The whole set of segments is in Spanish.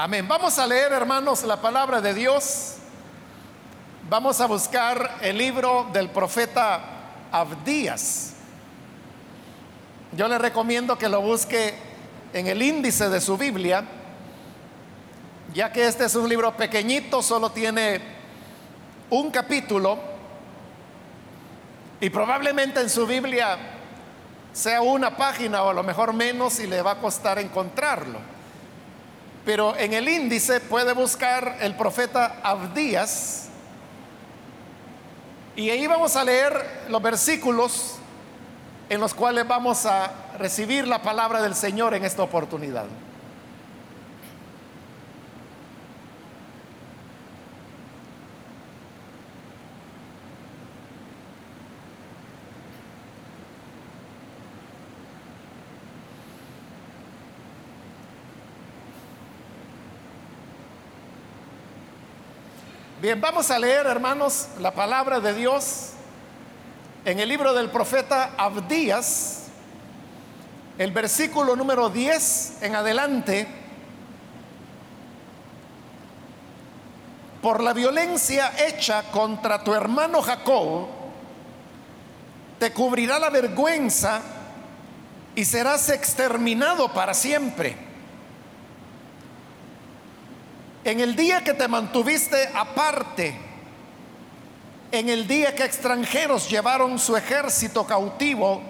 Amén. Vamos a leer, hermanos, la palabra de Dios. Vamos a buscar el libro del profeta Abdías. Yo le recomiendo que lo busque en el índice de su Biblia, ya que este es un libro pequeñito, solo tiene un capítulo y probablemente en su Biblia sea una página o a lo mejor menos y le va a costar encontrarlo pero en el índice puede buscar el profeta Abdías y ahí vamos a leer los versículos en los cuales vamos a recibir la palabra del Señor en esta oportunidad. Bien, vamos a leer, hermanos, la palabra de Dios en el libro del profeta Abdías, el versículo número 10 en adelante. Por la violencia hecha contra tu hermano Jacob, te cubrirá la vergüenza y serás exterminado para siempre. En el día que te mantuviste aparte, en el día que extranjeros llevaron su ejército cautivo,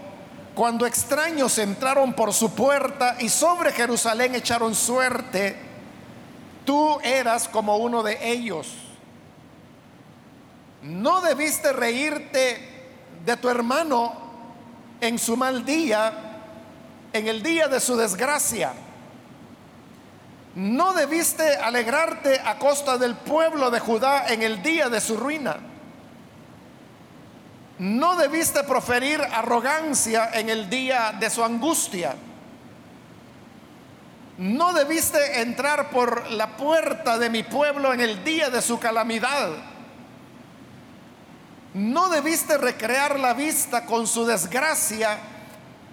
cuando extraños entraron por su puerta y sobre Jerusalén echaron suerte, tú eras como uno de ellos. No debiste reírte de tu hermano en su mal día, en el día de su desgracia no debiste alegrarte a costa del pueblo de Judá en el día de su ruina. No debiste proferir arrogancia en el día de su angustia. No debiste entrar por la puerta de mi pueblo en el día de su calamidad. No debiste recrear la vista con su desgracia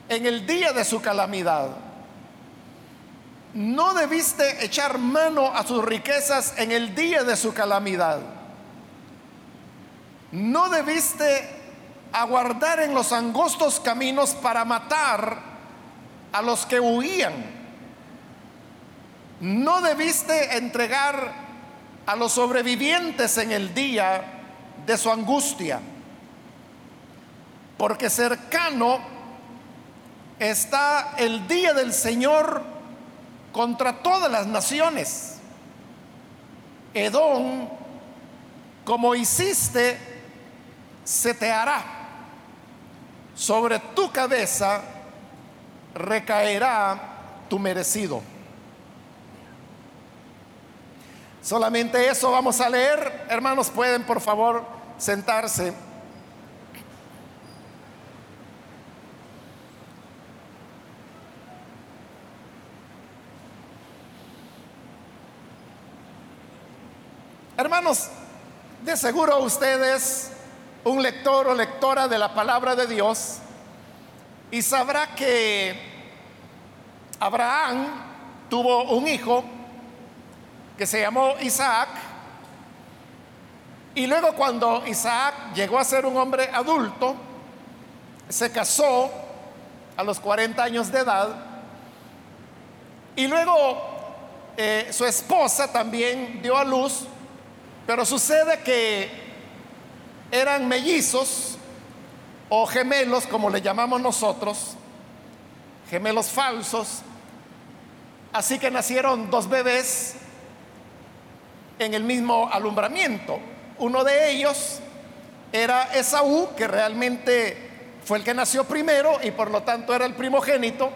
en el día de su calamidad no debiste echar mano a sus riquezas en el día de su calamidad. No debiste aguardar en los angostos caminos para matar a los que huían. No debiste entregar a los sobrevivientes en el día de su angustia, porque cercano está el día del Señor contra todas las naciones. Edom, como hiciste, se te hará. Sobre tu cabeza recaerá tu merecido. Solamente eso vamos a leer. Hermanos, pueden por favor sentarse. Hermanos, de seguro ustedes, un lector o lectora de la palabra de Dios, y sabrá que Abraham tuvo un hijo que se llamó Isaac, y luego cuando Isaac llegó a ser un hombre adulto, se casó a los 40 años de edad, y luego eh, su esposa también dio a luz pero sucede que eran mellizos o gemelos, como le llamamos nosotros, gemelos falsos. Así que nacieron dos bebés en el mismo alumbramiento. Uno de ellos era Esaú, que realmente fue el que nació primero y por lo tanto era el primogénito.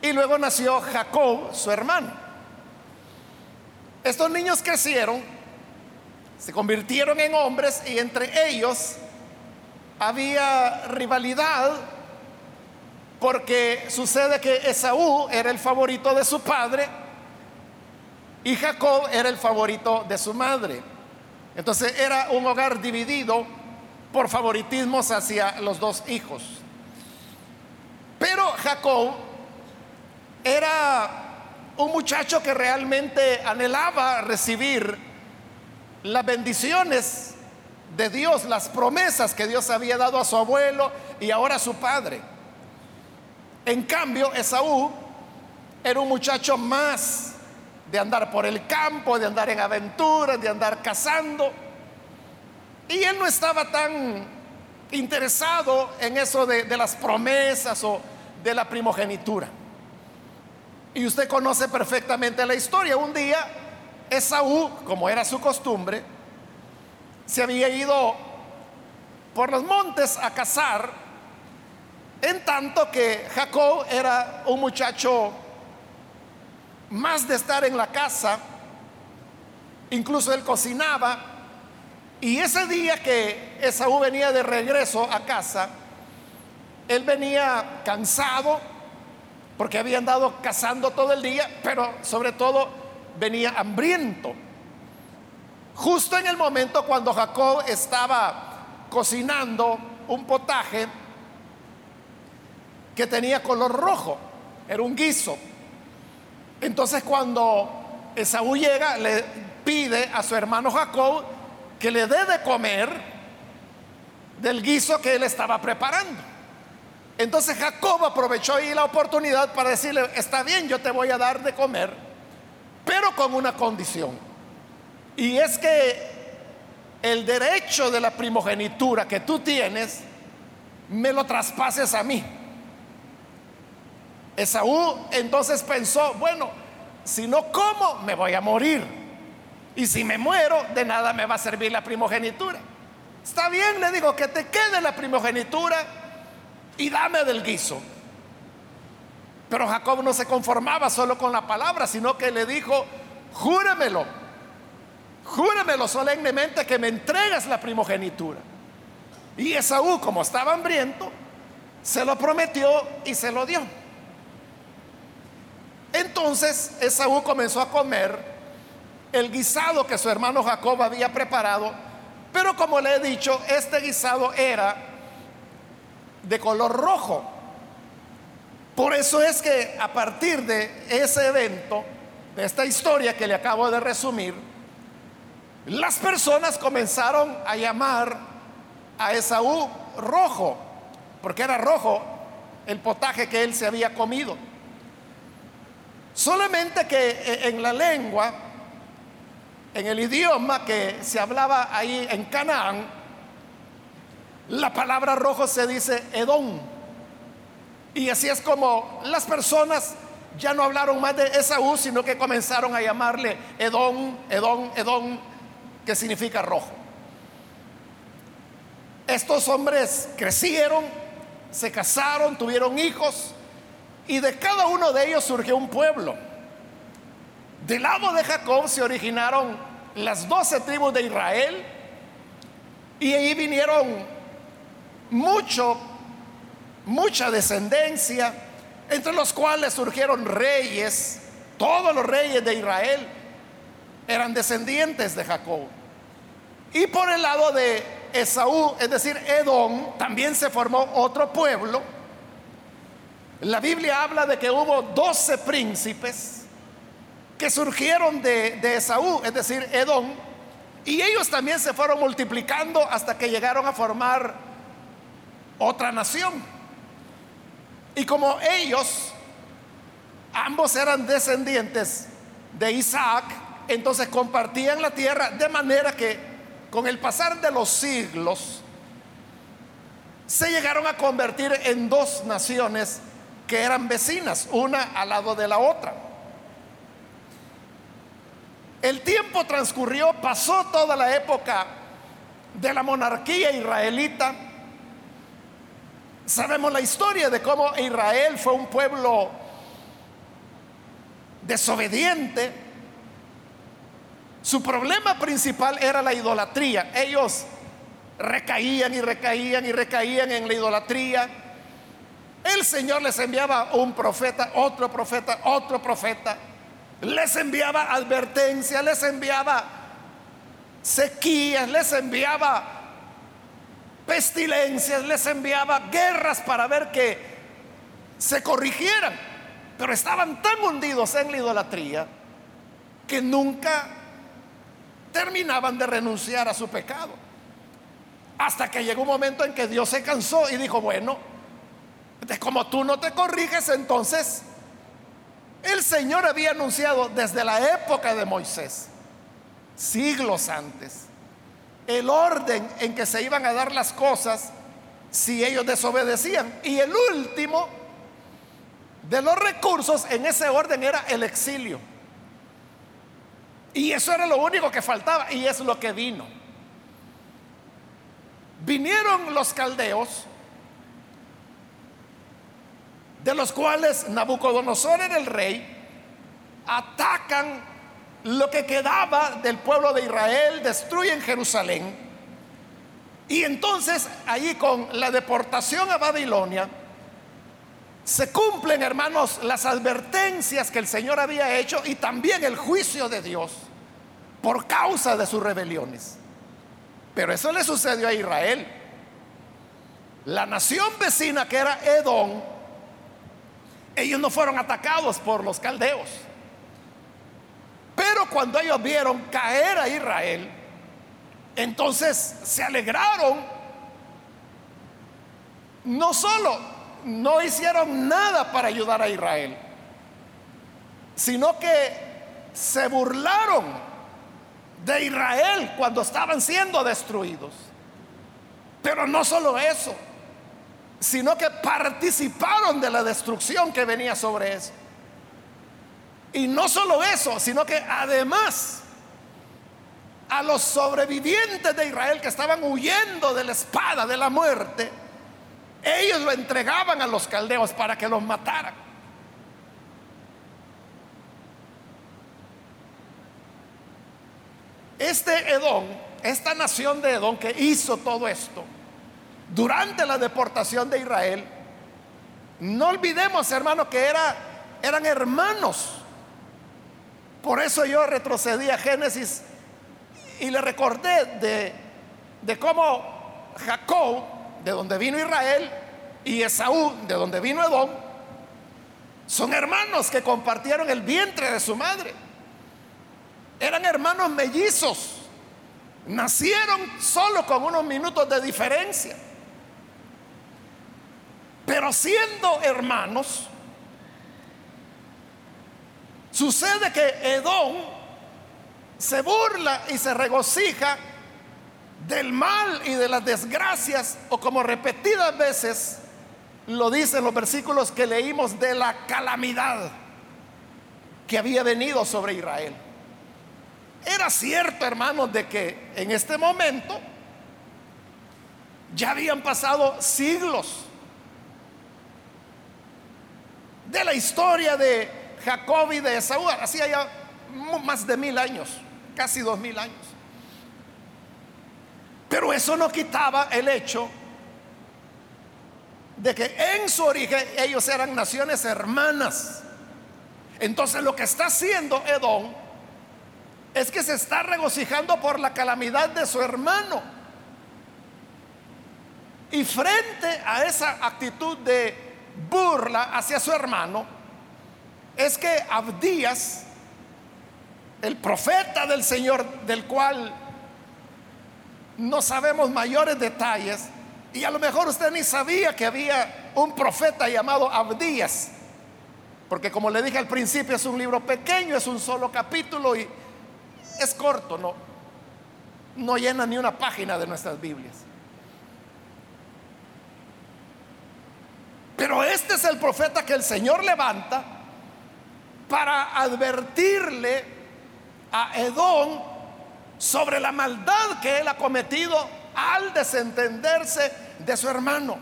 Y luego nació Jacob, su hermano. Estos niños crecieron se convirtieron en hombres y entre ellos había rivalidad porque sucede que Esaú era el favorito de su padre y Jacob era el favorito de su madre. Entonces era un hogar dividido por favoritismos hacia los dos hijos. Pero Jacob era un muchacho que realmente anhelaba recibir las bendiciones de Dios, las promesas que Dios había dado a su abuelo y ahora a su padre. En cambio, Esaú era un muchacho más de andar por el campo, de andar en aventuras, de andar cazando. Y él no estaba tan interesado en eso de, de las promesas o de la primogenitura. Y usted conoce perfectamente la historia. Un día, Esaú, como era su costumbre, se había ido por los montes a cazar, en tanto que Jacob era un muchacho más de estar en la casa, incluso él cocinaba, y ese día que Esaú venía de regreso a casa, él venía cansado porque había andado cazando todo el día, pero sobre todo venía hambriento. Justo en el momento cuando Jacob estaba cocinando un potaje que tenía color rojo, era un guiso. Entonces cuando Esaú llega, le pide a su hermano Jacob que le dé de comer del guiso que él estaba preparando. Entonces Jacob aprovechó ahí la oportunidad para decirle, está bien, yo te voy a dar de comer, pero con una condición. Y es que el derecho de la primogenitura que tú tienes, me lo traspases a mí. Esaú entonces pensó, bueno, si no como, me voy a morir. Y si me muero, de nada me va a servir la primogenitura. Está bien, le digo, que te quede la primogenitura y dame del guiso. Pero Jacob no se conformaba solo con la palabra, sino que le dijo, júramelo júramelo solemnemente que me entregas la primogenitura. Y Esaú, como estaba hambriento, se lo prometió y se lo dio. Entonces Esaú comenzó a comer el guisado que su hermano Jacob había preparado, pero como le he dicho, este guisado era de color rojo. Por eso es que a partir de ese evento, de esta historia que le acabo de resumir, las personas comenzaron a llamar a Esaú rojo, porque era rojo el potaje que él se había comido. Solamente que eh, en la lengua, en el idioma que se hablaba ahí en Canaán, la palabra rojo se dice Edom. Y así es como las personas ya no hablaron más de Esaú, sino que comenzaron a llamarle Edom, Edom, Edom que significa rojo. Estos hombres crecieron, se casaron, tuvieron hijos y de cada uno de ellos surgió un pueblo. Del lado de Jacob se originaron las doce tribus de Israel y ahí vinieron mucho, mucha descendencia, entre los cuales surgieron reyes, todos los reyes de Israel eran descendientes de Jacob. Y por el lado de Esaú, es decir, Edom, también se formó otro pueblo. La Biblia habla de que hubo doce príncipes que surgieron de, de Esaú, es decir, Edom, y ellos también se fueron multiplicando hasta que llegaron a formar otra nación. Y como ellos, ambos eran descendientes de Isaac, entonces compartían la tierra de manera que con el pasar de los siglos se llegaron a convertir en dos naciones que eran vecinas, una al lado de la otra. El tiempo transcurrió, pasó toda la época de la monarquía israelita. Sabemos la historia de cómo Israel fue un pueblo desobediente, su problema principal era la idolatría. Ellos recaían y recaían y recaían en la idolatría. El Señor les enviaba un profeta, otro profeta, otro profeta. Les enviaba advertencia, les enviaba sequías, les enviaba pestilencias, les enviaba guerras para ver que se corrigieran. Pero estaban tan hundidos en la idolatría que nunca terminaban de renunciar a su pecado. Hasta que llegó un momento en que Dios se cansó y dijo, bueno, como tú no te corriges, entonces el Señor había anunciado desde la época de Moisés, siglos antes, el orden en que se iban a dar las cosas si ellos desobedecían. Y el último de los recursos en ese orden era el exilio. Y eso era lo único que faltaba y es lo que vino. Vinieron los caldeos, de los cuales Nabucodonosor era el rey, atacan lo que quedaba del pueblo de Israel, destruyen Jerusalén. Y entonces allí con la deportación a Babilonia, se cumplen, hermanos, las advertencias que el Señor había hecho y también el juicio de Dios por causa de sus rebeliones. Pero eso le sucedió a Israel. La nación vecina que era Edom, ellos no fueron atacados por los caldeos. Pero cuando ellos vieron caer a Israel, entonces se alegraron. No solo no hicieron nada para ayudar a Israel, sino que se burlaron de Israel cuando estaban siendo destruidos. Pero no solo eso, sino que participaron de la destrucción que venía sobre eso. Y no solo eso, sino que además a los sobrevivientes de Israel que estaban huyendo de la espada, de la muerte, ellos lo entregaban a los caldeos para que los mataran. Este Edom, esta nación de Edom que hizo todo esto durante la deportación de Israel, no olvidemos, hermano, que era, eran hermanos. Por eso yo retrocedí a Génesis y le recordé de, de cómo Jacob de donde vino Israel, y Esaú, de donde vino Edom, son hermanos que compartieron el vientre de su madre. Eran hermanos mellizos. Nacieron solo con unos minutos de diferencia. Pero siendo hermanos, sucede que Edom se burla y se regocija del mal y de las desgracias, o como repetidas veces lo dicen los versículos que leímos, de la calamidad que había venido sobre Israel. Era cierto, hermanos, de que en este momento ya habían pasado siglos de la historia de Jacob y de Esaú, hacía ya más de mil años, casi dos mil años. Pero eso no quitaba el hecho de que en su origen ellos eran naciones hermanas. Entonces lo que está haciendo Edom es que se está regocijando por la calamidad de su hermano. Y frente a esa actitud de burla hacia su hermano, es que Abdías, el profeta del Señor, del cual no sabemos mayores detalles y a lo mejor usted ni sabía que había un profeta llamado Abdías, porque como le dije al principio es un libro pequeño, es un solo capítulo y es corto, no, no llena ni una página de nuestras Biblias. Pero este es el profeta que el Señor levanta para advertirle a Edom sobre la maldad que él ha cometido al desentenderse de su hermano.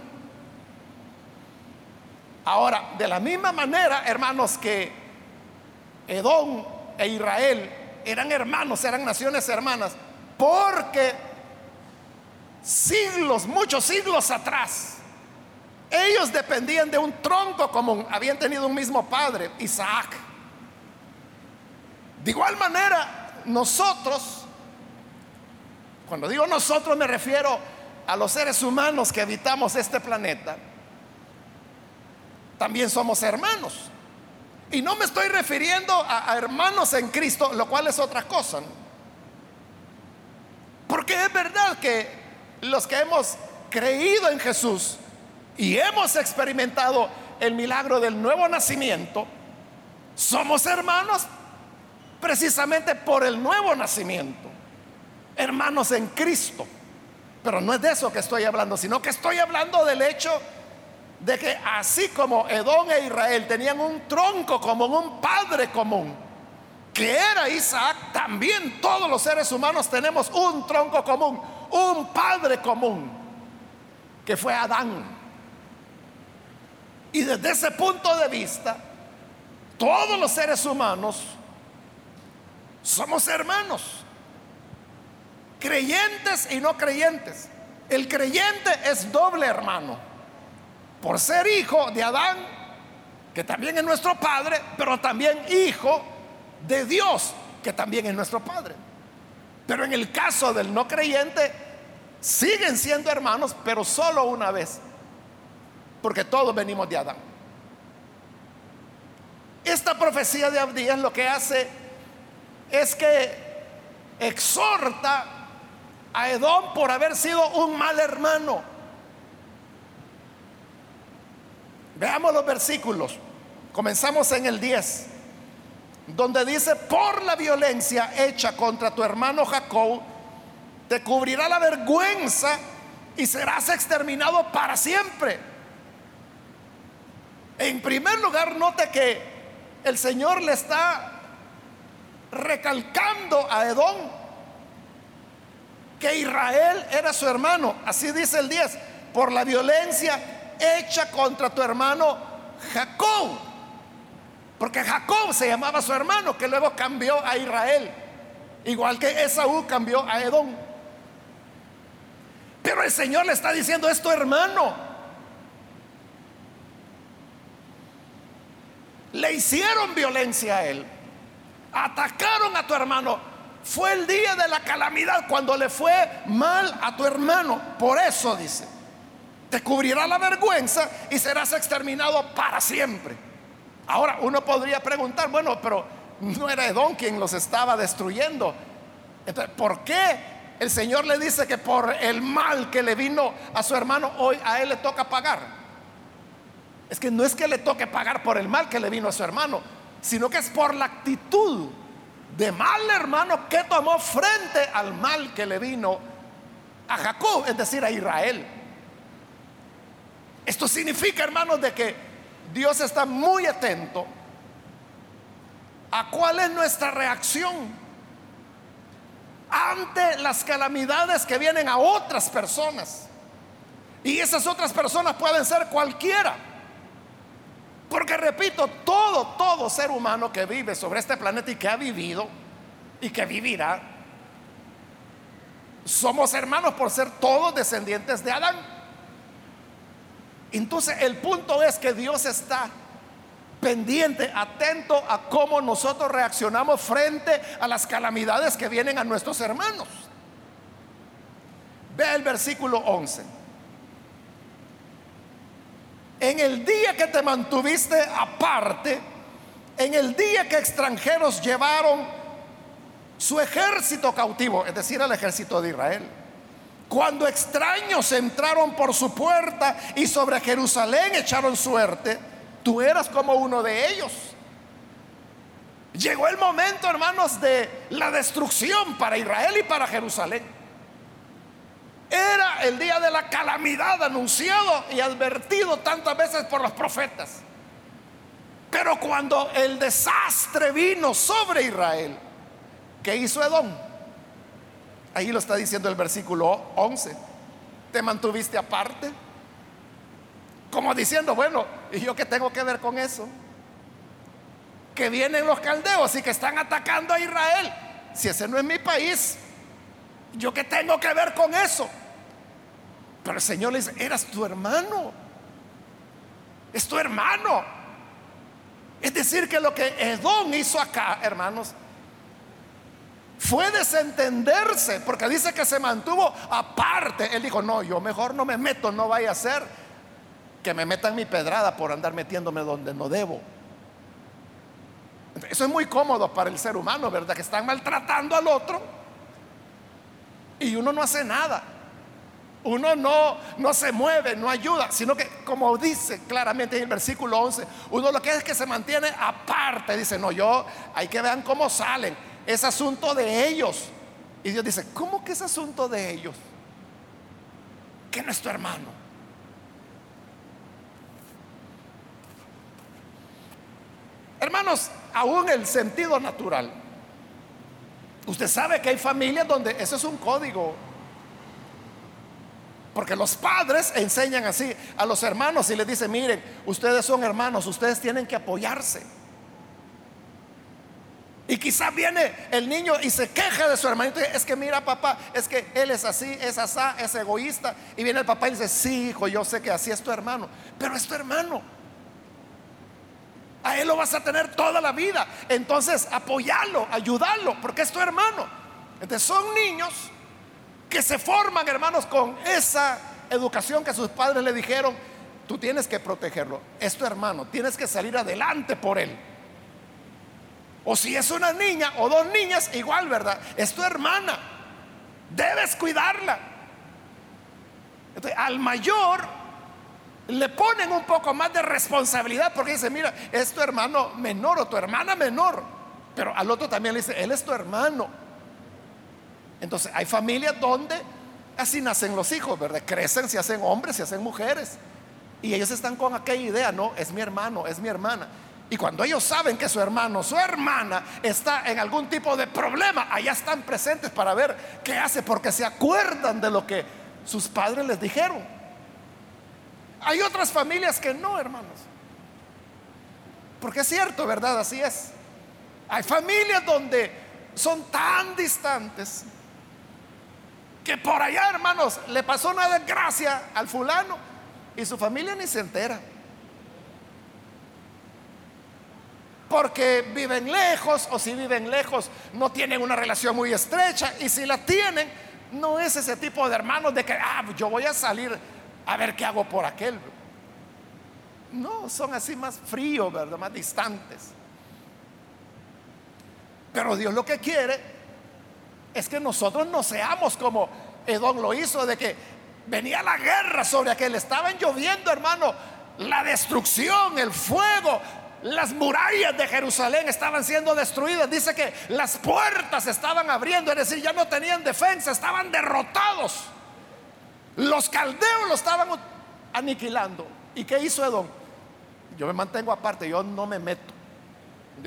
Ahora, de la misma manera, hermanos, que Edom e Israel eran hermanos, eran naciones hermanas, porque siglos, muchos siglos atrás, ellos dependían de un tronco común, habían tenido un mismo padre, Isaac. De igual manera, nosotros cuando digo nosotros me refiero a los seres humanos que habitamos este planeta. También somos hermanos. Y no me estoy refiriendo a, hermanos en Cristo, lo cual es otra cosa. ¿no? Porque es verdad que los que hemos creído en Jesús y hemos experimentado el milagro del nuevo nacimiento, somos hermanos precisamente por el nuevo nacimiento, hermanos en Cristo. Pero no es de eso que estoy hablando, sino que estoy hablando del hecho de que así como Edom e Israel tenían un tronco común, un padre común, que era Isaac, también todos los seres humanos tenemos un tronco común, un padre común, que fue Adán. Y desde ese punto de vista, todos los seres humanos somos hermanos, creyentes y no creyentes. El creyente es doble hermano, por ser hijo de Adán, que también es nuestro padre, pero también hijo de Dios, que también es nuestro Padre. Pero en el caso del no creyente, siguen siendo hermanos, pero solo una vez, porque todos venimos de Adán. Esta profecía de Abdías lo que hace es que exhorta a Edom por haber sido un mal hermano. Veamos los versículos. Comenzamos en el 10 donde dice, por la violencia hecha contra tu hermano Jacob, te cubrirá la vergüenza y serás exterminado para siempre. En primer lugar, note que el Señor le está recalcando a Edom que Israel era su hermano. Así dice el 10, por la violencia hecha contra tu hermano Jacob. Porque Jacob se llamaba su hermano, que luego cambió a Israel. Igual que Esaú cambió a Edom. Pero el Señor le está diciendo, es tu hermano. Le hicieron violencia a él. Atacaron a tu hermano. Fue el día de la calamidad cuando le fue mal a tu hermano. Por eso dice, te cubrirá la vergüenza y serás exterminado para siempre. Ahora uno podría preguntar, bueno, pero no era Edom quien los estaba destruyendo. Entonces, ¿por qué el Señor le dice que por el mal que le vino a su hermano, hoy a él le toca pagar? Es que no es que le toque pagar por el mal que le vino a su hermano, sino que es por la actitud de mal hermano que tomó frente al mal que le vino a Jacob, es decir, a Israel. Esto significa, hermanos, de que Dios está muy atento a cuál es nuestra reacción ante las calamidades que vienen a otras personas. Y esas otras personas pueden ser cualquiera. Porque repito, todo, todo ser humano que vive sobre este planeta y que ha vivido y que vivirá, somos hermanos por ser todos descendientes de Adán. Entonces el punto es que Dios está pendiente, atento a cómo nosotros reaccionamos frente a las calamidades que vienen a nuestros hermanos. Ve el versículo 11. En el día que te mantuviste aparte, en el día que extranjeros llevaron su ejército cautivo, es decir, el ejército de Israel cuando extraños entraron por su puerta y sobre Jerusalén echaron suerte, tú eras como uno de ellos. Llegó el momento, hermanos, de la destrucción para Israel y para Jerusalén. El día de la calamidad anunciado y advertido tantas veces por los profetas. Pero cuando el desastre vino sobre Israel, ¿qué hizo Edom? Ahí lo está diciendo el versículo 11. Te mantuviste aparte. Como diciendo, bueno, ¿y yo qué tengo que ver con eso? Que vienen los caldeos y que están atacando a Israel. Si ese no es mi país, ¿yo qué tengo que ver con eso? Pero el Señor le dice, eras tu hermano. Es tu hermano. Es decir, que lo que Edom hizo acá, hermanos, fue desentenderse, porque dice que se mantuvo aparte. Él dijo, no, yo mejor no me meto, no vaya a ser que me metan mi pedrada por andar metiéndome donde no debo. Eso es muy cómodo para el ser humano, ¿verdad? Que están maltratando al otro y uno no hace nada. Uno no, no se mueve, no ayuda, sino que como dice claramente en el versículo 11, uno lo que es que se mantiene aparte. Dice, no, yo, hay que vean cómo salen. Es asunto de ellos. Y Dios dice, ¿cómo que es asunto de ellos? Que no es tu hermano. Hermanos, aún el sentido natural. Usted sabe que hay familias donde eso es un código. Porque los padres enseñan así a los hermanos y les dicen, miren, ustedes son hermanos, ustedes tienen que apoyarse. Y quizás viene el niño y se queja de su hermanito. Es que mira papá, es que él es así, es asá, es egoísta. Y viene el papá y dice, sí hijo, yo sé que así es tu hermano. Pero es tu hermano. A él lo vas a tener toda la vida. Entonces, apoyarlo, ayudarlo, porque es tu hermano. Entonces, son niños que se forman, hermanos, con esa educación que sus padres le dijeron, tú tienes que protegerlo. Es tu hermano, tienes que salir adelante por él. O si es una niña o dos niñas, igual, ¿verdad? Es tu hermana. Debes cuidarla. Entonces, al mayor le ponen un poco más de responsabilidad porque dice, mira, es tu hermano menor o tu hermana menor. Pero al otro también le dice, él es tu hermano. Entonces hay familias donde así nacen los hijos, ¿verdad? Crecen, se hacen hombres, se hacen mujeres. Y ellos están con aquella idea, no, es mi hermano, es mi hermana. Y cuando ellos saben que su hermano, su hermana está en algún tipo de problema, allá están presentes para ver qué hace, porque se acuerdan de lo que sus padres les dijeron. Hay otras familias que no, hermanos. Porque es cierto, ¿verdad? Así es. Hay familias donde son tan distantes que por allá, hermanos, le pasó una desgracia al fulano y su familia ni se entera. Porque viven lejos o si viven lejos no tienen una relación muy estrecha y si la tienen, no es ese tipo de hermanos de que, ah, yo voy a salir a ver qué hago por aquel. No, son así más fríos, ¿verdad? Más distantes. Pero Dios lo que quiere es que nosotros no seamos como Edom lo hizo, de que venía la guerra sobre aquel, estaban lloviendo, hermano, la destrucción, el fuego, las murallas de Jerusalén estaban siendo destruidas. Dice que las puertas estaban abriendo, es decir, ya no tenían defensa, estaban derrotados. Los caldeos lo estaban aniquilando. ¿Y qué hizo Edom? Yo me mantengo aparte, yo no me meto.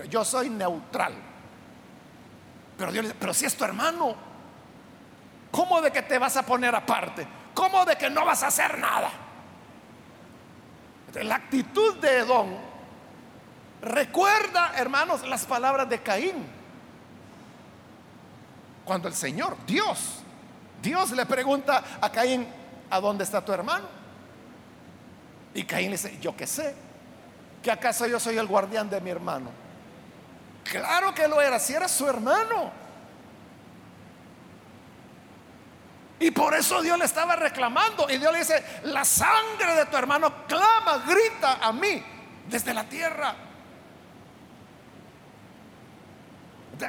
Yo, soy neutral. Pero Dios dice, pero si es tu hermano, ¿cómo de que te vas a poner aparte? ¿Cómo de que no vas a hacer nada? La actitud de Edom recuerda, hermanos, las palabras de Caín. Cuando el Señor, Dios, Dios le pregunta a Caín, ¿a dónde está tu hermano? Y Caín le dice, yo qué sé, que acaso yo soy el guardián de mi hermano. Claro que lo era, si era su hermano. Y por eso Dios le estaba reclamando. Y Dios le dice, la sangre de tu hermano clama, grita a mí desde la tierra.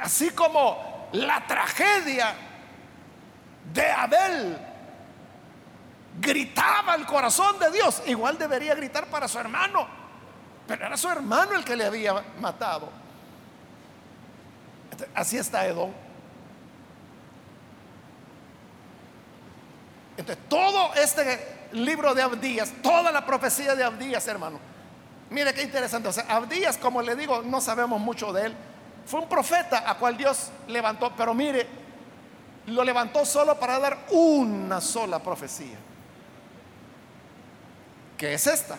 Así como la tragedia de Abel gritaba el corazón de Dios, igual debería gritar para su hermano. Pero era su hermano el que le había matado. Así está Edom. Entonces, todo este libro de Abdías, toda la profecía de Abdías, hermano. Mire qué interesante. O sea, Abdías, como le digo, no sabemos mucho de él. Fue un profeta a cual Dios levantó, pero mire, lo levantó solo para dar una sola profecía que es esta.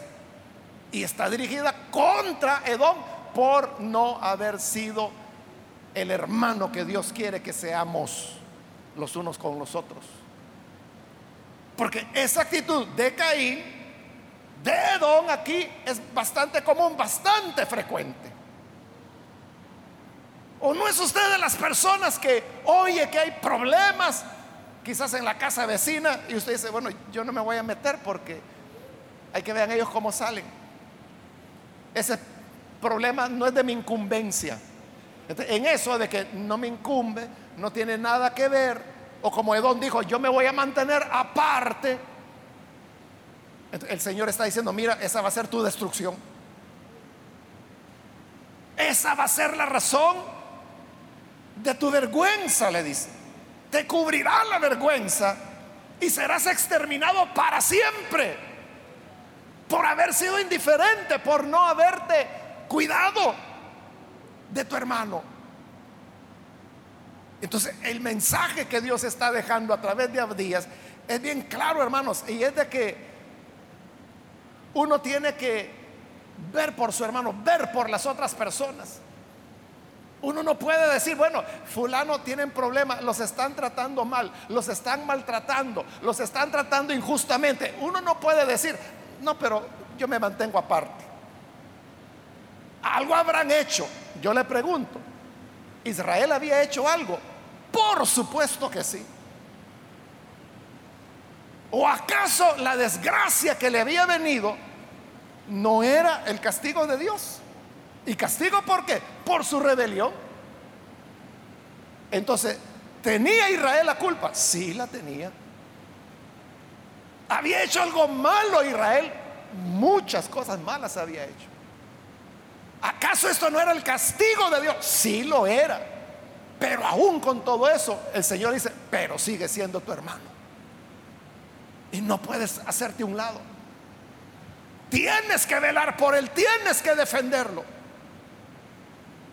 Y está dirigida contra Edom por no haber sido el hermano que Dios quiere que seamos los unos con los otros. Porque esa actitud de Caín, de Edom aquí es bastante común, bastante frecuente. ¿O no es usted de las personas que oye que hay problemas, quizás en la casa vecina, y usted dice, bueno, yo no me voy a meter porque hay que ver ellos cómo salen. Ese problema no es de mi incumbencia. En eso de que no me incumbe, no tiene nada que ver, o como Edón dijo, yo me voy a mantener aparte, el Señor está diciendo, mira, esa va a ser tu destrucción. Esa va a ser la razón de tu vergüenza, le dice. Te cubrirá la vergüenza y serás exterminado para siempre por haber sido indiferente, por no haberte cuidado de tu hermano. Entonces, el mensaje que Dios está dejando a través de Abdías es bien claro, hermanos, y es de que uno tiene que ver por su hermano, ver por las otras personas. Uno no puede decir, bueno, fulano tienen problemas, los están tratando mal, los están maltratando, los están tratando injustamente. Uno no puede decir, no, pero yo me mantengo aparte. Algo habrán hecho. Yo le pregunto, ¿Israel había hecho algo? Por supuesto que sí. ¿O acaso la desgracia que le había venido no era el castigo de Dios? ¿Y castigo por qué? Por su rebelión. Entonces, ¿tenía Israel la culpa? Sí, la tenía. ¿Había hecho algo malo Israel? Muchas cosas malas había hecho. ¿Acaso esto no era el castigo de Dios? Sí lo era. Pero aún con todo eso, el Señor dice, pero sigue siendo tu hermano. Y no puedes hacerte un lado. Tienes que velar por él, tienes que defenderlo.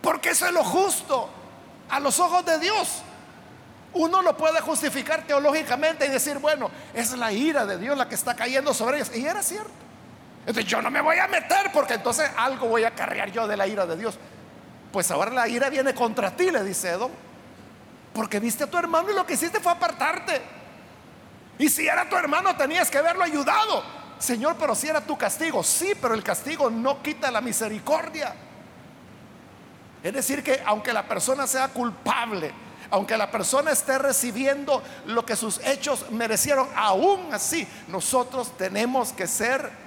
Porque eso es lo justo a los ojos de Dios. Uno lo puede justificar teológicamente y decir, bueno, es la ira de Dios la que está cayendo sobre ellos. Y era cierto. Entonces yo no me voy a meter porque entonces algo voy a cargar yo de la ira de Dios. Pues ahora la ira viene contra ti, le dice Edom. Porque viste a tu hermano y lo que hiciste fue apartarte. Y si era tu hermano tenías que haberlo ayudado. Señor, pero si era tu castigo. Sí, pero el castigo no quita la misericordia. Es decir, que aunque la persona sea culpable, aunque la persona esté recibiendo lo que sus hechos merecieron, aún así nosotros tenemos que ser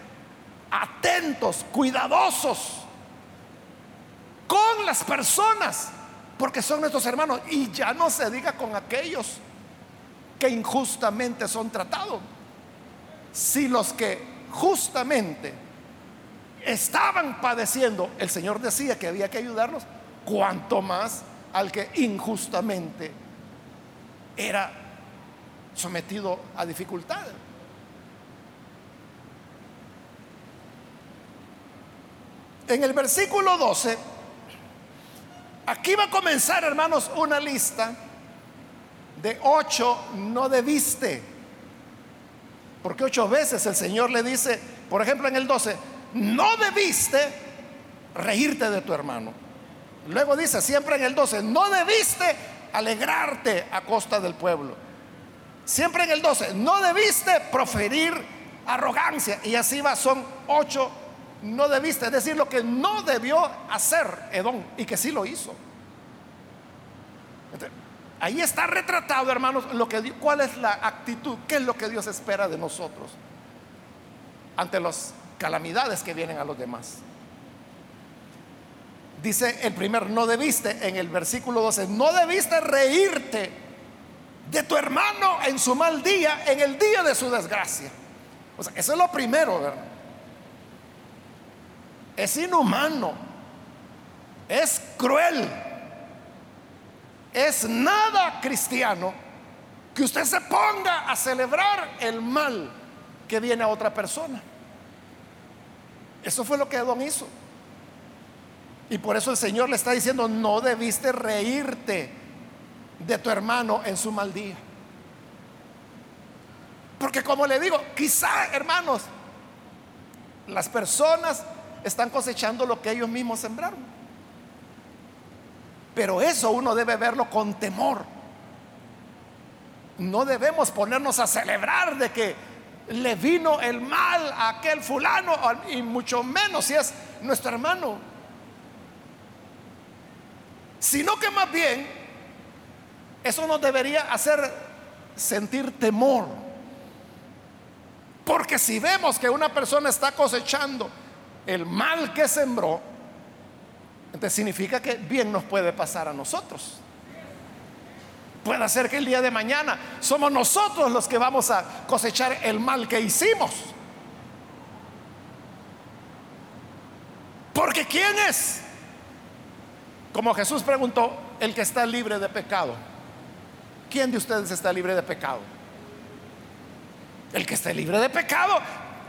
atentos, cuidadosos con las personas, porque son nuestros hermanos. Y ya no se diga con aquellos que injustamente son tratados. Si los que justamente estaban padeciendo, el Señor decía que había que ayudarlos, cuanto más al que injustamente era sometido a dificultades. En el versículo 12, aquí va a comenzar, hermanos, una lista de ocho no debiste. Porque ocho veces el Señor le dice, por ejemplo en el 12, no debiste reírte de tu hermano. Luego dice siempre en el 12, no debiste alegrarte a costa del pueblo. Siempre en el 12, no debiste proferir arrogancia. Y así va, son ocho, no debiste. Es decir, lo que no debió hacer Edom y que sí lo hizo. ahí está retratado, hermanos, lo que, cuál es la actitud, qué es lo que Dios espera de nosotros ante las calamidades que vienen a los demás. Dice el primer, no debiste, en el versículo 12, no debiste reírte de tu hermano en su mal día, en el día de su desgracia. O sea, eso es lo primero, ¿verdad? Es inhumano, es cruel, es nada cristiano que usted se ponga a celebrar el mal que viene a otra persona. Eso fue lo que Don hizo. Y por eso el Señor le está diciendo, no debiste reírte de tu hermano en su mal día. Porque como le digo, quizá, hermanos, las personas están cosechando lo que ellos mismos sembraron. Pero eso uno debe verlo con temor. No debemos ponernos a celebrar de que le vino el mal a aquel fulano, y mucho menos si es nuestro hermano sino que más bien eso nos debería hacer sentir temor. Porque si vemos que una persona está cosechando el mal que sembró, Entonces significa que bien nos puede pasar a nosotros. Puede ser que el día de mañana somos nosotros los que vamos a cosechar el mal que hicimos. Porque ¿quién es? Como Jesús preguntó, el que está libre de pecado. ¿Quién de ustedes está libre de pecado? El que esté libre de pecado,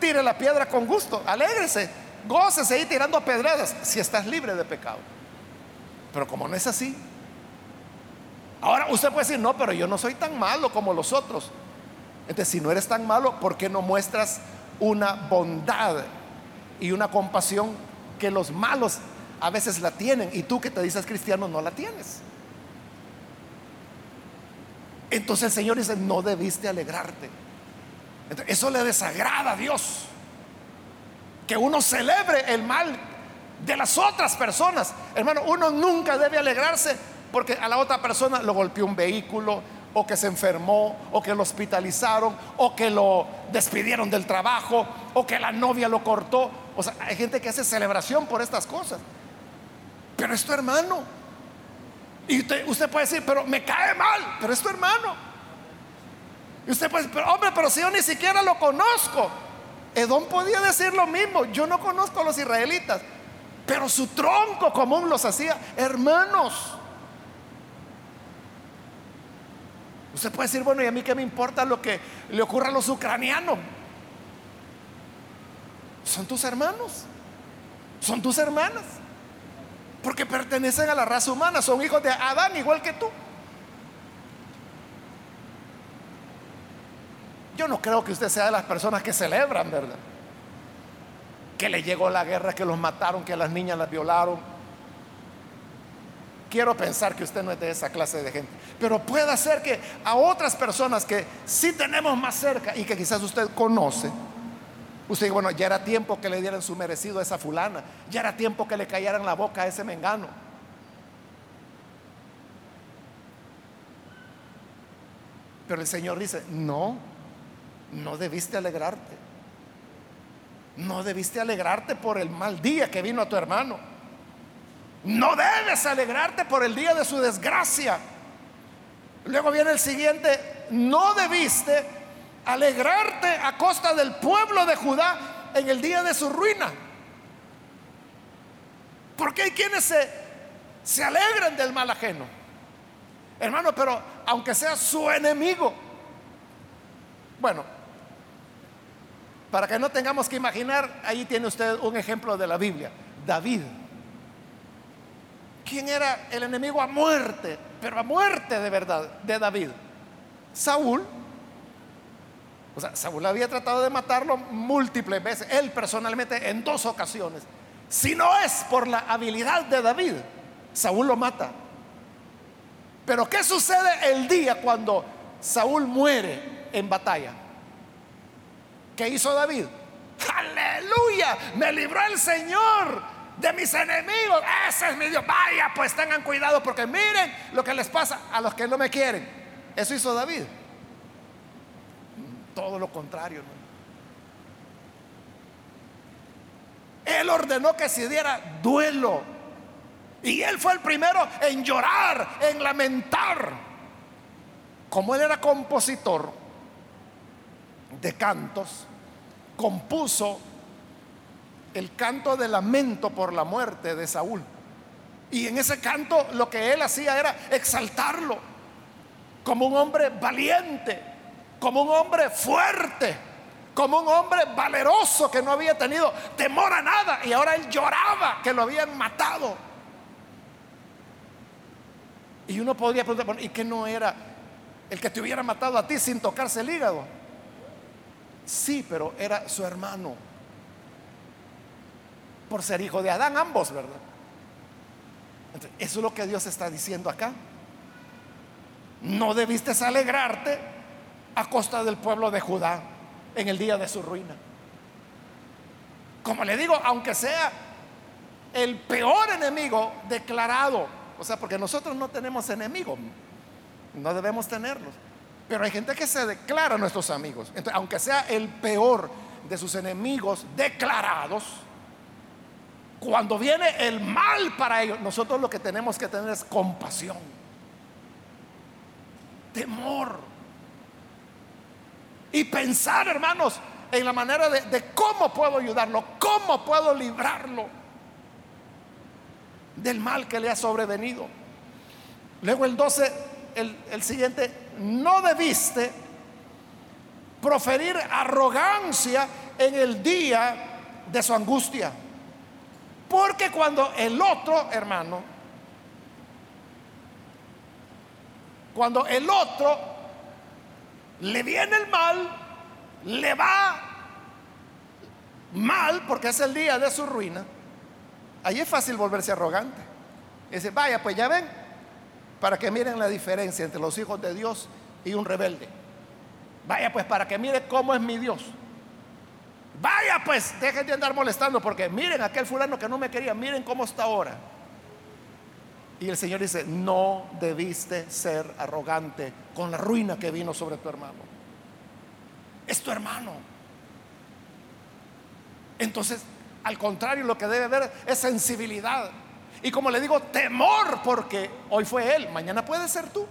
tire la piedra con gusto, alégrese, gócese ahí tirando pedradas si estás libre de pecado. Pero como no es así, ahora usted puede decir, no, pero yo no soy tan malo como los otros. Entonces, si no eres tan malo, ¿por qué no muestras una bondad y una compasión que los malos a veces la tienen y tú que te dices cristiano no la tienes? Entonces el Señor dice, no debiste alegrarte. eso le desagrada a Dios. Que uno celebre el mal de las otras personas. Hermano, uno nunca debe alegrarse porque a la otra persona lo golpeó un vehículo, o que se enfermó, o que lo hospitalizaron, o que lo despidieron del trabajo, o que la novia lo cortó. O sea, hay gente que hace celebración por estas cosas. Pero es tu hermano. Y usted, puede decir, pero me cae mal, pero es tu hermano. Y usted puede decir, pero hombre, pero si yo ni siquiera lo conozco. Edom podía decir lo mismo, yo no conozco a los israelitas, pero su tronco común los hacía hermanos. Usted puede decir, bueno, ¿y a mí qué me importa lo que le ocurra a los ucranianos? Son tus hermanos, son tus hermanas. Porque pertenecen a la raza humana, son hijos de Adán igual que tú. Yo no creo que usted sea de las personas que celebran, ¿verdad? Que le llegó la guerra, que los mataron, que las niñas las violaron. Quiero pensar que usted no es de esa clase de gente. Pero puede ser que a otras personas que sí tenemos más cerca y que quizás usted conoce, Usted dice, bueno, ya era tiempo que le dieran su merecido a esa fulana, ya era tiempo que le cayeran la boca a ese mengano. Pero el Señor dice, no, no debiste alegrarte. No debiste alegrarte por el mal día que vino a tu hermano. No debes alegrarte por el día de su desgracia. Luego viene el siguiente, no debiste alegrarte a costa del pueblo de Judá en el día de su ruina. Porque hay quienes se, se alegran del mal ajeno. Hermano, pero aunque sea su enemigo. Bueno, para que no tengamos que imaginar, ahí tiene usted un ejemplo de la Biblia. David. ¿Quién era el enemigo a muerte? Pero a muerte de verdad, de David. Saúl o sea, Saúl había tratado de matarlo múltiples veces, él personalmente en dos ocasiones. Si no es por la habilidad de David, Saúl lo mata. Pero ¿qué sucede el día cuando Saúl muere en batalla? ¿Qué hizo David? Aleluya, me libró el Señor de mis enemigos. Ese es mi Dios. Vaya, pues tengan cuidado porque miren lo que les pasa a los que no me quieren. Eso hizo David todo lo contrario. Él ordenó que se diera duelo. Y él fue el primero en llorar, en lamentar. Como él era compositor de cantos, compuso el canto de lamento por la muerte de Saúl. Y en ese canto lo que él hacía era exaltarlo como un hombre valiente, como un hombre fuerte, como un hombre valeroso que no había tenido temor a nada y ahora él lloraba que lo habían matado. Y uno podría preguntar, ¿y qué no era el que te hubiera matado a ti sin tocarse el hígado? Sí, pero era su hermano. Por ser hijo de Adán, ambos, ¿verdad? eso es lo que Dios está diciendo acá. No debiste alegrarte a costa del pueblo de Judá en el día de su ruina. Como le digo, aunque sea el peor enemigo declarado, o sea, porque nosotros no tenemos enemigos, no debemos tenerlos, pero hay gente que se declara nuestros amigos. Entonces, aunque sea el peor de sus enemigos declarados, cuando viene el mal para ellos, nosotros lo que tenemos que tener es compasión, temor. Y pensar, hermanos, en la manera de, cómo puedo ayudarlo, cómo puedo librarlo del mal que le ha sobrevenido. Luego el 12, el, el siguiente, no debiste proferir arrogancia en el día de su angustia. Porque cuando el otro, hermano, cuando el otro le viene el mal, le va mal porque es el día de su ruina, ahí es fácil volverse arrogante. Dice, vaya, pues ya ven, para que miren la diferencia entre los hijos de Dios y un rebelde. Vaya, pues para que miren cómo es mi Dios. Vaya, pues dejen de andar molestando porque miren aquel fulano que no me quería, miren cómo está ahora. Y el Señor dice, no debiste ser arrogante con la ruina que vino sobre tu hermano. Es tu hermano. Entonces, al contrario, lo que debe haber es sensibilidad. Y como le digo, temor, porque hoy fue él, mañana puede ser tú.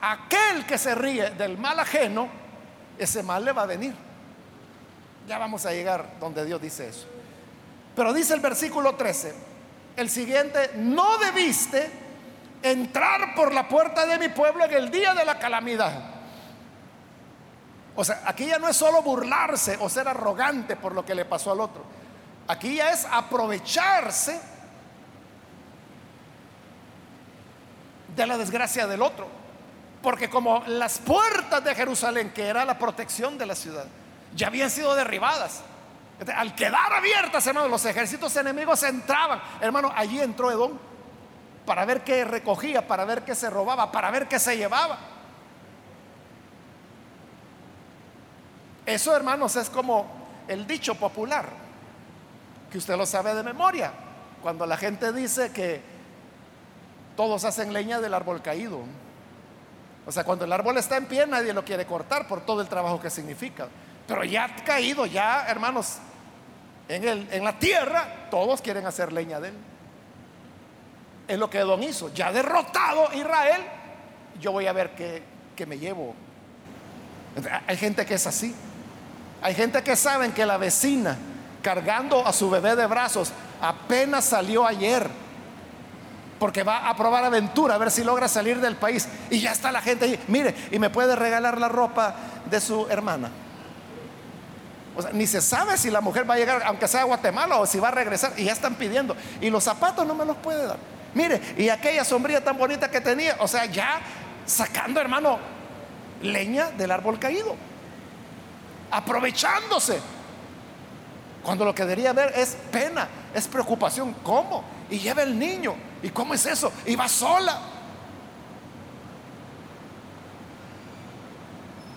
Aquel que se ríe del mal ajeno, ese mal le va a venir. Ya vamos a llegar donde Dios dice eso. Pero dice el versículo 13, el siguiente, no debiste entrar por la puerta de mi pueblo en el día de la calamidad. O sea, aquí ya no es solo burlarse o ser arrogante por lo que le pasó al otro. Aquí ya es aprovecharse de la desgracia del otro. Porque como las puertas de Jerusalén, que era la protección de la ciudad, ya habían sido derribadas. Al quedar abiertas, hermanos, los ejércitos enemigos entraban. Hermano, allí entró Edom para ver qué recogía, para ver qué se robaba, para ver qué se llevaba. Eso, hermanos, es como el dicho popular, que usted lo sabe de memoria, cuando la gente dice que todos hacen leña del árbol caído. O sea, cuando el árbol está en pie, nadie lo quiere cortar por todo el trabajo que significa. Pero ya caído, ya, hermanos, en, el, en la tierra, todos quieren hacer leña de él. Es lo que Edom hizo. Ya derrotado Israel, yo voy a ver qué, qué me llevo. Hay gente que es así. Hay gente que saben que la vecina cargando a su bebé de brazos apenas salió ayer porque va a probar aventura, a ver si logra salir del país. Y ya está la gente ahí, mire, y me puede regalar la ropa de su hermana. O sea, ni se sabe si la mujer va a llegar, aunque sea a Guatemala, o si va a regresar, y ya están pidiendo. Y los zapatos no me los puede dar. Mire, y aquella sombrilla tan bonita que tenía, o sea, ya sacando, hermano, leña del árbol caído. Aprovechándose. Cuando lo que debería haber es pena, es preocupación. ¿Cómo? Y lleva el niño. ¿Y cómo es eso? Y va sola.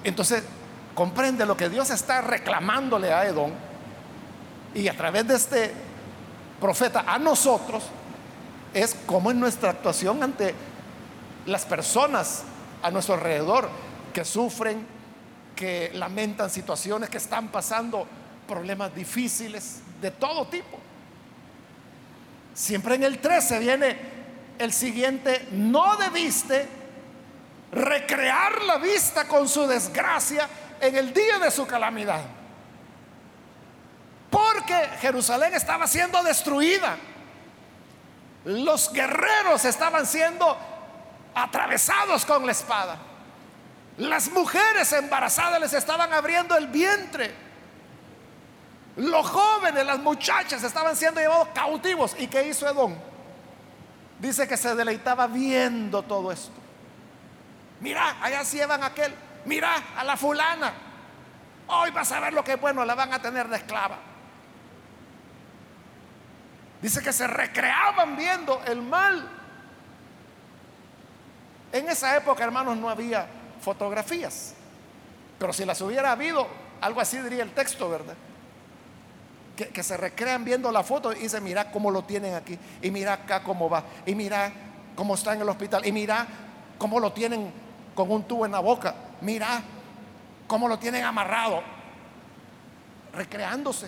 Entonces, comprende lo que Dios está reclamándole a Edom y a través de este profeta a nosotros es como en nuestra actuación ante las personas a nuestro alrededor que sufren, que lamentan situaciones, que están pasando problemas difíciles de todo tipo. Siempre en el 13 viene el siguiente, no debiste recrear la vista con su desgracia en el día de su calamidad. Porque Jerusalén estaba siendo destruida. Los guerreros estaban siendo atravesados con la espada. Las mujeres embarazadas les estaban abriendo el vientre. Los jóvenes, las muchachas estaban siendo llevados cautivos. ¿Y qué hizo Edom? Dice que se deleitaba viendo todo esto. Mira, allá se llevan a aquel. Mira a la fulana. Hoy vas a ver lo que es bueno, la van a tener de esclava. Dice que se recreaban viendo el mal. En esa época, hermanos, no había fotografías. Pero si las hubiera habido, algo así diría el texto, ¿verdad? Que, se recrean viendo la foto y dicen, mira cómo lo tienen aquí, y mira acá cómo va, y mira cómo está en el hospital, y mira cómo lo tienen con un tubo en la boca, mira cómo lo tienen amarrado, recreándose.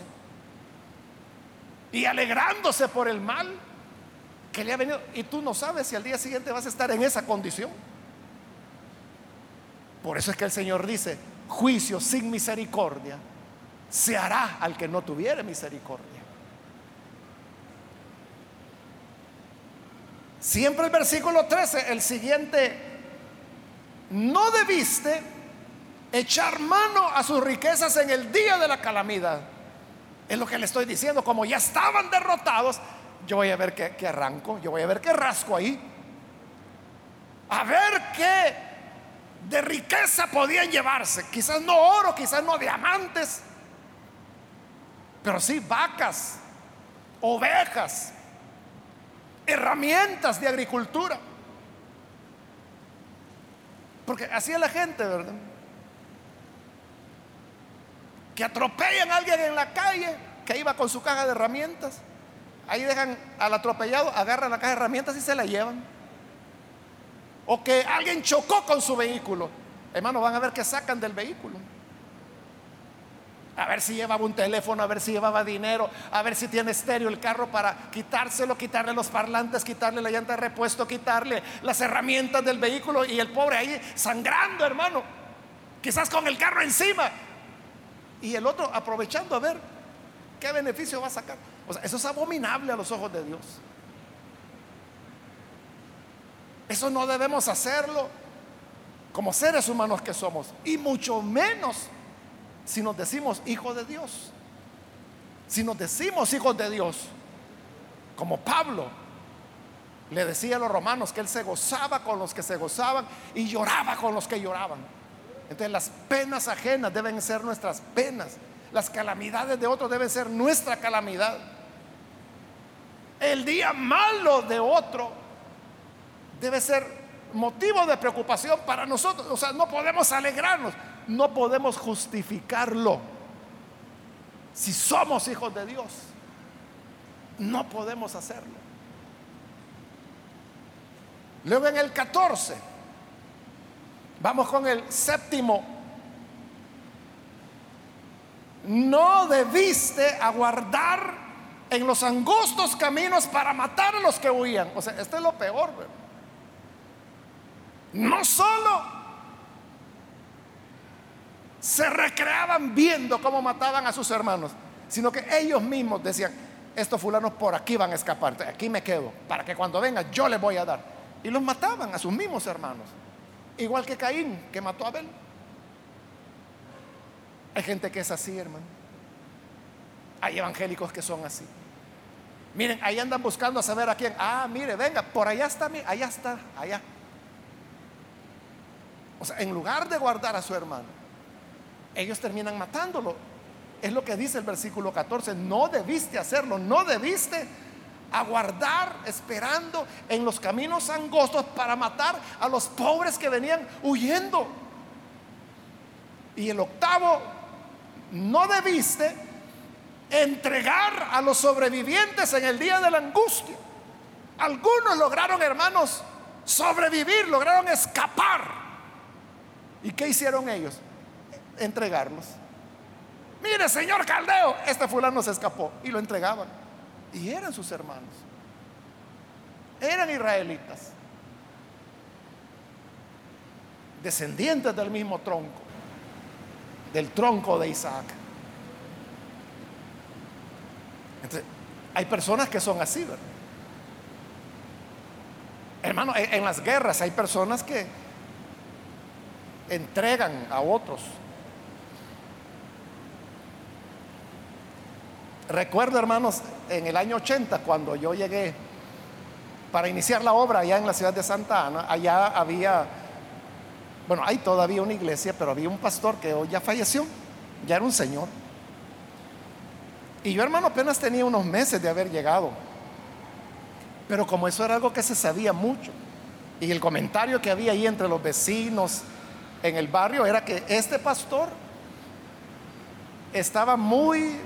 y alegrándose por el mal que le ha venido. Y tú no sabes si al día siguiente vas a estar en esa condición. Por eso es que el Señor dice, juicio sin misericordia se hará al que no tuviere misericordia. Siempre el versículo 13, el siguiente, no debiste echar mano a sus riquezas en el día de la calamidad. Es lo que le estoy diciendo, como ya estaban derrotados, yo voy a ver qué, arranco, yo voy a ver qué rasco ahí. A ver qué de riqueza podían llevarse. Quizás no oro, quizás no diamantes, pero sí vacas, ovejas, herramientas de agricultura. Porque así es la gente, ¿verdad? Que atropellan a alguien en la calle que iba con su caja de herramientas. Ahí dejan al atropellado, agarran la caja de herramientas y se la llevan. O que alguien chocó con su vehículo. Hermano, van a ver qué sacan del vehículo a ver si llevaba un teléfono, a ver si llevaba dinero, a ver si tiene estéreo el carro para quitárselo, quitarle los parlantes, quitarle la llanta de repuesto, quitarle las herramientas del vehículo y el pobre ahí sangrando, hermano, quizás con el carro encima. Y el otro aprovechando a ver qué beneficio va a sacar. O sea, eso es abominable a los ojos de Dios. Eso no debemos hacerlo como seres humanos que somos, y mucho menos si nos decimos hijos de Dios. Si nos decimos hijos de Dios, como Pablo le decía a los romanos que él se gozaba con los que se gozaban y lloraba con los que lloraban. Entonces las penas ajenas deben ser nuestras penas. Las calamidades de otros deben ser nuestra calamidad. El día malo de otro debe ser motivo de preocupación para nosotros. O sea, no podemos alegrarnos no podemos justificarlo. Si somos hijos de Dios, no podemos hacerlo. Luego en el 14, vamos con el séptimo. No debiste aguardar en los angostos caminos para matar a los que huían. O sea, esto es lo peor. No solo se recreaban viendo cómo mataban a sus hermanos, sino que ellos mismos decían, estos fulanos por aquí van a escapar, aquí me quedo, para que cuando venga yo les voy a dar. Y los mataban a sus mismos hermanos, igual que Caín, que mató a Abel. Hay gente que es así, hermano. Hay evangélicos que son así. Miren, ahí andan buscando a saber a quién. Ah, mire, venga, por allá está, allá está, allá. O sea, en lugar de guardar a su hermano, ellos terminan matándolo. Es lo que dice el versículo 14, no debiste hacerlo, no debiste aguardar esperando en los caminos angostos para matar a los pobres que venían huyendo. Y el octavo, no debiste entregar a los sobrevivientes en el día de la angustia. Algunos lograron, hermanos, sobrevivir, lograron escapar. ¿Y qué hicieron ellos? Entregarlos. Mire, señor Caldeo, este fulano se escapó y lo entregaban. Y eran sus hermanos. Eran israelitas. Descendientes del mismo tronco. Del tronco de Isaac. Hay personas que son así, ¿verdad? Hermano, en las guerras hay personas que entregan a otros Recuerdo, hermanos, en el año 80, cuando yo llegué para iniciar la obra allá en la ciudad de Santa Ana, allá había, bueno, hay todavía una iglesia, pero había un pastor que hoy ya falleció, ya era un señor. Y yo, hermano, apenas tenía unos meses de haber llegado. Pero como eso era algo que se sabía mucho, y el comentario que había ahí entre los vecinos en el barrio era que este pastor estaba muy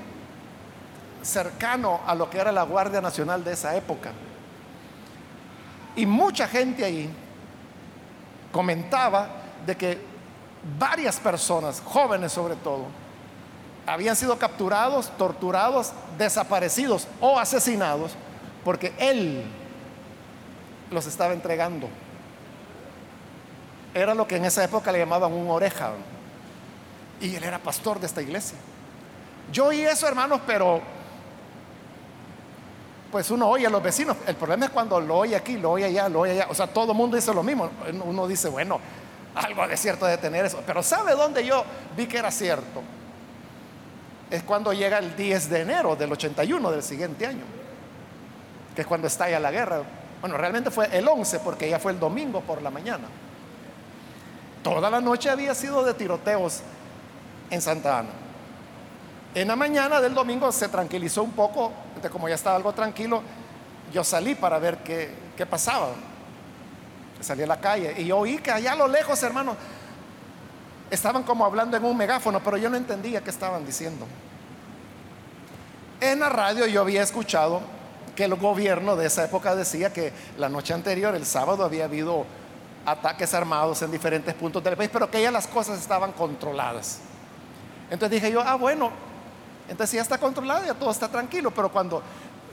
cercano a lo que era la Guardia Nacional de esa época. Y mucha gente ahí comentaba de que varias personas, jóvenes sobre todo, habían sido capturados, torturados, desaparecidos o asesinados porque él los estaba entregando. Era lo que en esa época le llamaban un oreja. Y él era pastor de esta iglesia. Yo oí eso, hermanos, pero pues uno oye a los vecinos. El problema es cuando lo oye aquí, lo oye allá, lo oye allá. O sea, todo el mundo dice lo mismo. Uno dice, bueno, algo de cierto de tener eso. Pero ¿sabe dónde yo vi que era cierto? Es cuando llega el 10 de enero del 81 del siguiente año, que es cuando estalla la guerra. Bueno, realmente fue el 11 porque ya fue el domingo por la mañana. Toda la noche había sido de tiroteos en Santa Ana. En la mañana del domingo se tranquilizó un poco, como ya estaba algo tranquilo, yo salí para ver qué, qué pasaba. Salí a la calle y oí que allá a lo lejos, hermano, estaban como hablando en un megáfono, pero yo no entendía qué estaban diciendo. En la radio yo había escuchado que el gobierno de esa época decía que la noche anterior, el sábado, había habido ataques armados en diferentes puntos del país, pero que ya las cosas estaban controladas. Entonces dije yo, ah, bueno, entonces ya está controlado, ya todo está tranquilo, pero cuando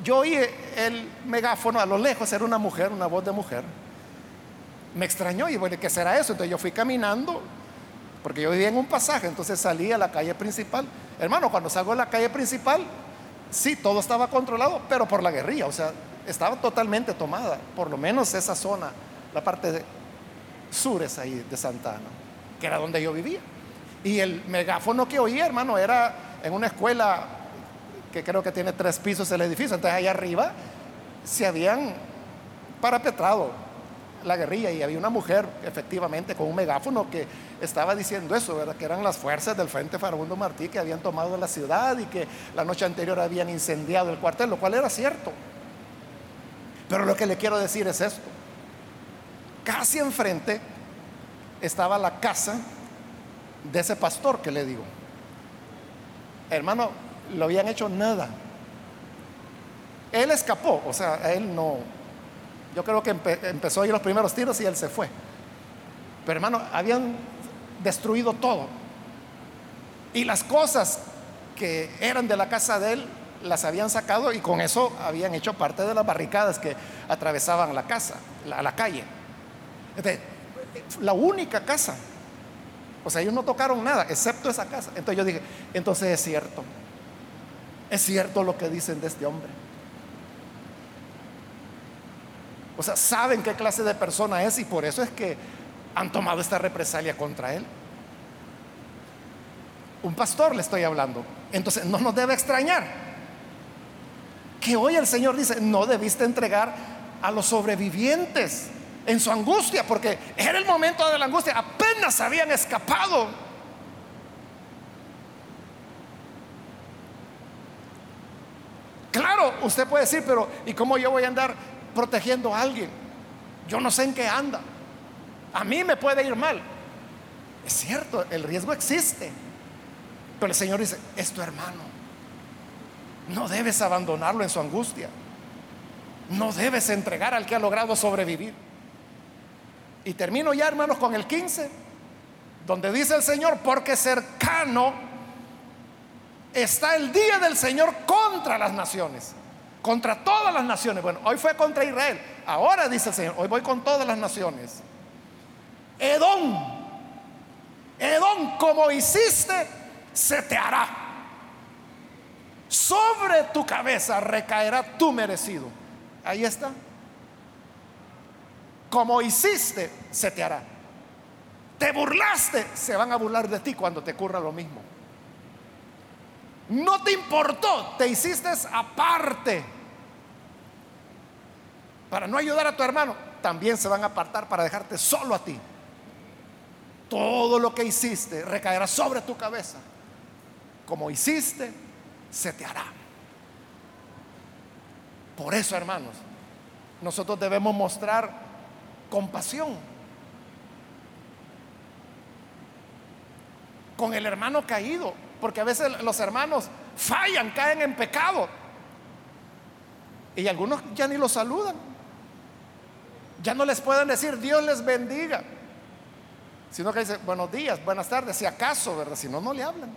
yo oí el megáfono a lo lejos, era una mujer, una voz de mujer, me extrañó y bueno, ¿qué será eso? Entonces yo fui caminando, porque yo vivía en un pasaje, entonces salí a la calle principal. Hermano, cuando salgo a la calle principal, sí, todo estaba controlado, pero por la guerrilla, o sea, estaba totalmente tomada, por lo menos esa zona, la parte de sures ahí de Santa Ana, que era donde yo vivía. Y el megáfono que oía, hermano, era en una escuela que creo que tiene tres pisos el edificio, entonces allá arriba se habían parapetrado la guerrilla y había una mujer efectivamente con un megáfono que estaba diciendo eso, ¿verdad? que eran las fuerzas del Frente Farabundo Martí que habían tomado la ciudad y que la noche anterior habían incendiado el cuartel, lo cual era cierto. Pero lo que le quiero decir es esto. Casi enfrente estaba la casa de ese pastor que le digo. Hermano, lo habían hecho nada. Él escapó, o sea, él no, yo creo que empezó ahí los primeros tiros y él se fue. Pero hermano, habían destruido todo. Y las cosas que eran de la casa de él las habían sacado y con eso habían hecho parte de las barricadas que atravesaban la casa, la, la calle. la única casa. O sea, ellos no tocaron nada, excepto esa casa. Entonces yo dije, entonces es cierto. Es cierto lo que dicen de este hombre. O sea, saben qué clase de persona es y por eso es que han tomado esta represalia contra él. Un pastor le estoy hablando. Entonces no nos debe extrañar que hoy el Señor dice, no debiste entregar a los sobrevivientes en su angustia, porque era el momento de la angustia, apenas habían escapado. Claro, usted puede decir, pero ¿y cómo yo voy a andar protegiendo a alguien. Yo no sé en qué anda. A mí me puede ir mal. Es cierto, el riesgo existe. Pero el Señor dice, es tu hermano. No debes abandonarlo en su angustia. No debes entregar al que ha logrado sobrevivir. Y termino ya, hermanos, con el 15, donde dice el Señor, porque cercano está el día del Señor contra las naciones contra todas las naciones. Bueno, hoy fue contra Israel. Ahora dice el Señor, hoy voy con todas las naciones. Edom, Edom, como hiciste, se te hará. Sobre tu cabeza recaerá tu merecido. Ahí está. Como hiciste, se te hará. Te burlaste, se van a burlar de ti cuando te ocurra lo mismo. No te importó, te hiciste aparte para no ayudar a tu hermano, también se van a apartar para dejarte solo a ti. Todo lo que hiciste recaerá sobre tu cabeza. Como hiciste, se te hará. Por eso, hermanos, nosotros debemos mostrar compasión. Con el hermano caído, porque a veces los hermanos fallan, caen en pecado. Y algunos ya ni los saludan. Ya no les pueden decir Dios les bendiga. Sino que dicen buenos días, buenas tardes, si acaso, ¿verdad? Si no, no le hablan.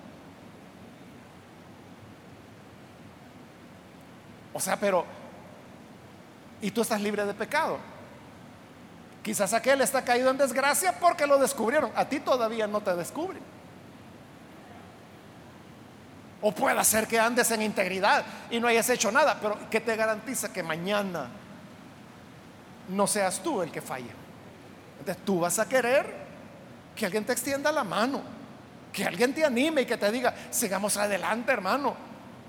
O sea, pero... Y tú estás libre de pecado. Quizás aquel está caído en desgracia porque lo descubrieron. A ti todavía no te descubren. O puede ser que andes en integridad y no hayas hecho nada, pero ¿qué te garantiza que mañana no seas tú el que falle? Entonces tú vas a querer que alguien te extienda la mano, que alguien te anime y que te diga, sigamos adelante hermano,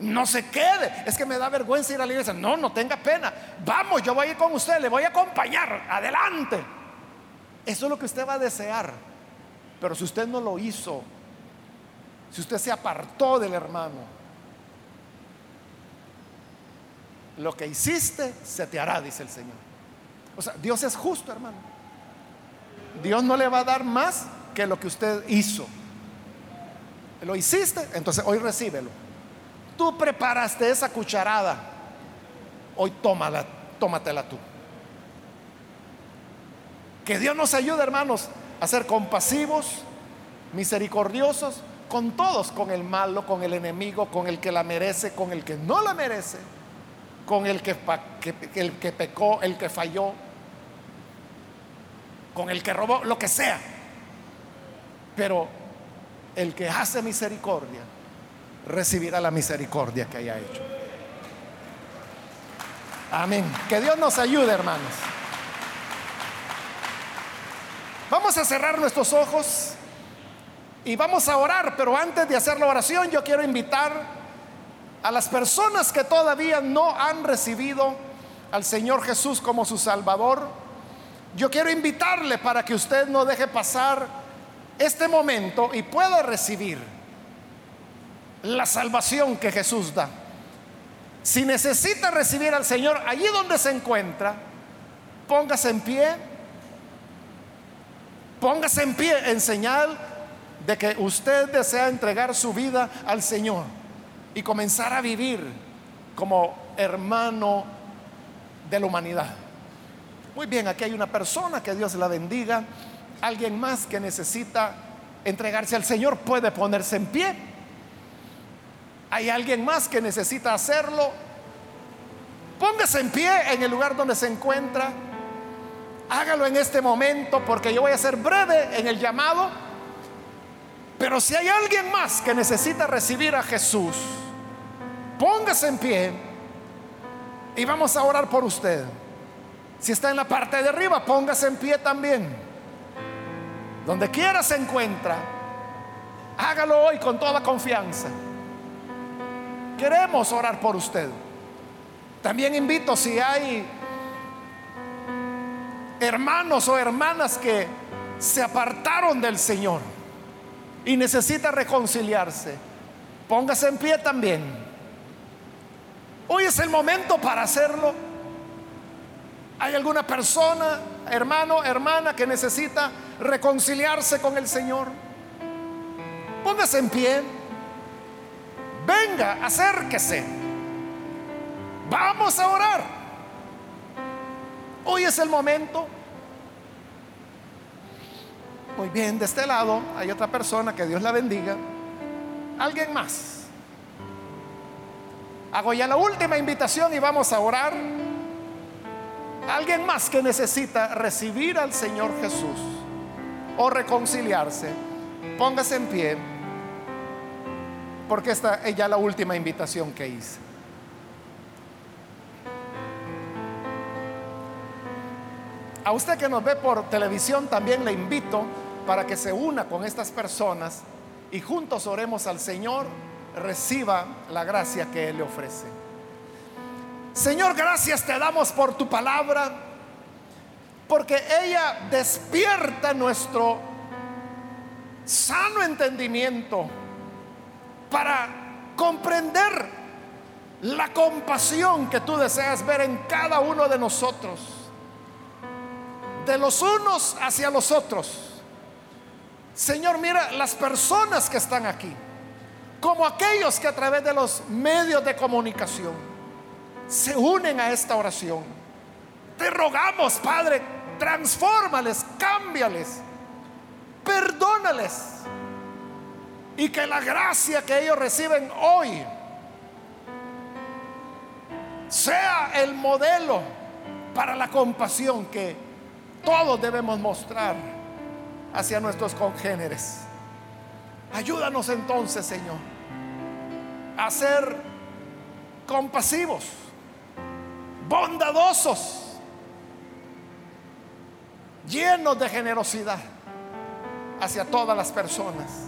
no se quede. Es que me da vergüenza ir a la iglesia. No, no tenga pena. Vamos, yo voy a ir con usted, le voy a acompañar. Adelante. Eso es lo que usted va a desear. Pero si usted no lo hizo, si usted se apartó del hermano, lo que hiciste se te hará, dice el Señor. O sea, Dios es justo, hermano. Dios no le va a dar más que lo que usted hizo. Lo hiciste, entonces hoy recíbelo. Tú preparaste esa cucharada. Hoy tómala, tómatela tú. Que Dios nos ayude, hermanos, a ser compasivos, misericordiosos con todos, con el malo, con el enemigo, con el que la merece, con el que no la merece, con el que, el que pecó, el que falló, con el que robó, lo que sea. Pero el que hace misericordia recibirá la misericordia que haya hecho. Amén. Que Dios nos ayude, hermanos. Vamos a cerrar nuestros ojos y vamos a orar, pero antes de hacer la oración yo quiero invitar a las personas que todavía no han recibido al Señor Jesús como su Salvador. Yo quiero invitarle para que usted no deje pasar este momento y pueda recibir la salvación que Jesús da. Si necesita recibir al Señor allí donde se encuentra, póngase en pie, póngase en pie en señal de que usted desea entregar su vida al Señor y comenzar a vivir como hermano de la humanidad. Muy bien, aquí hay una persona, que Dios la bendiga. Alguien más que necesita entregarse al Señor puede ponerse en pie. ¿Hay alguien más que necesita hacerlo? Póngase en pie en el lugar donde se encuentra. Hágalo en este momento porque yo voy a ser breve en el llamado. Pero si hay alguien más que necesita recibir a Jesús, póngase en pie y vamos a orar por usted. Si está en la parte de arriba, póngase en pie también. Donde quiera se encuentra, hágalo hoy con toda confianza. Queremos orar por usted. También invito si hay hermanos o hermanas que se apartaron del Señor y necesita reconciliarse, póngase en pie también. Hoy es el momento para hacerlo. ¿Hay alguna persona, hermano, hermana que necesita reconciliarse con el Señor? Póngase en pie. Venga, acérquese. Vamos a orar. Hoy es el momento. Muy bien, de este lado hay otra persona, que Dios la bendiga. Alguien más. Hago ya la última invitación y vamos a orar. Alguien más que necesita recibir al Señor Jesús o reconciliarse, póngase en pie porque esta es ya la última invitación que hice. A usted que nos ve por televisión también le invito para que se una con estas personas y juntos oremos al Señor, reciba la gracia que Él le ofrece. Señor, gracias te damos por tu palabra, porque ella despierta nuestro sano entendimiento para comprender la compasión que tú deseas ver en cada uno de nosotros, de los unos hacia los otros. Señor, mira las personas que están aquí, como aquellos que a través de los medios de comunicación se unen a esta oración. Te rogamos, Padre, transfórmales, cámbiales, perdónales y que la gracia que ellos reciben hoy sea el modelo para la compasión que todos debemos mostrar hacia nuestros congéneres. Ayúdanos entonces, Señor, a ser compasivos, bondadosos, llenos de generosidad hacia todas las personas.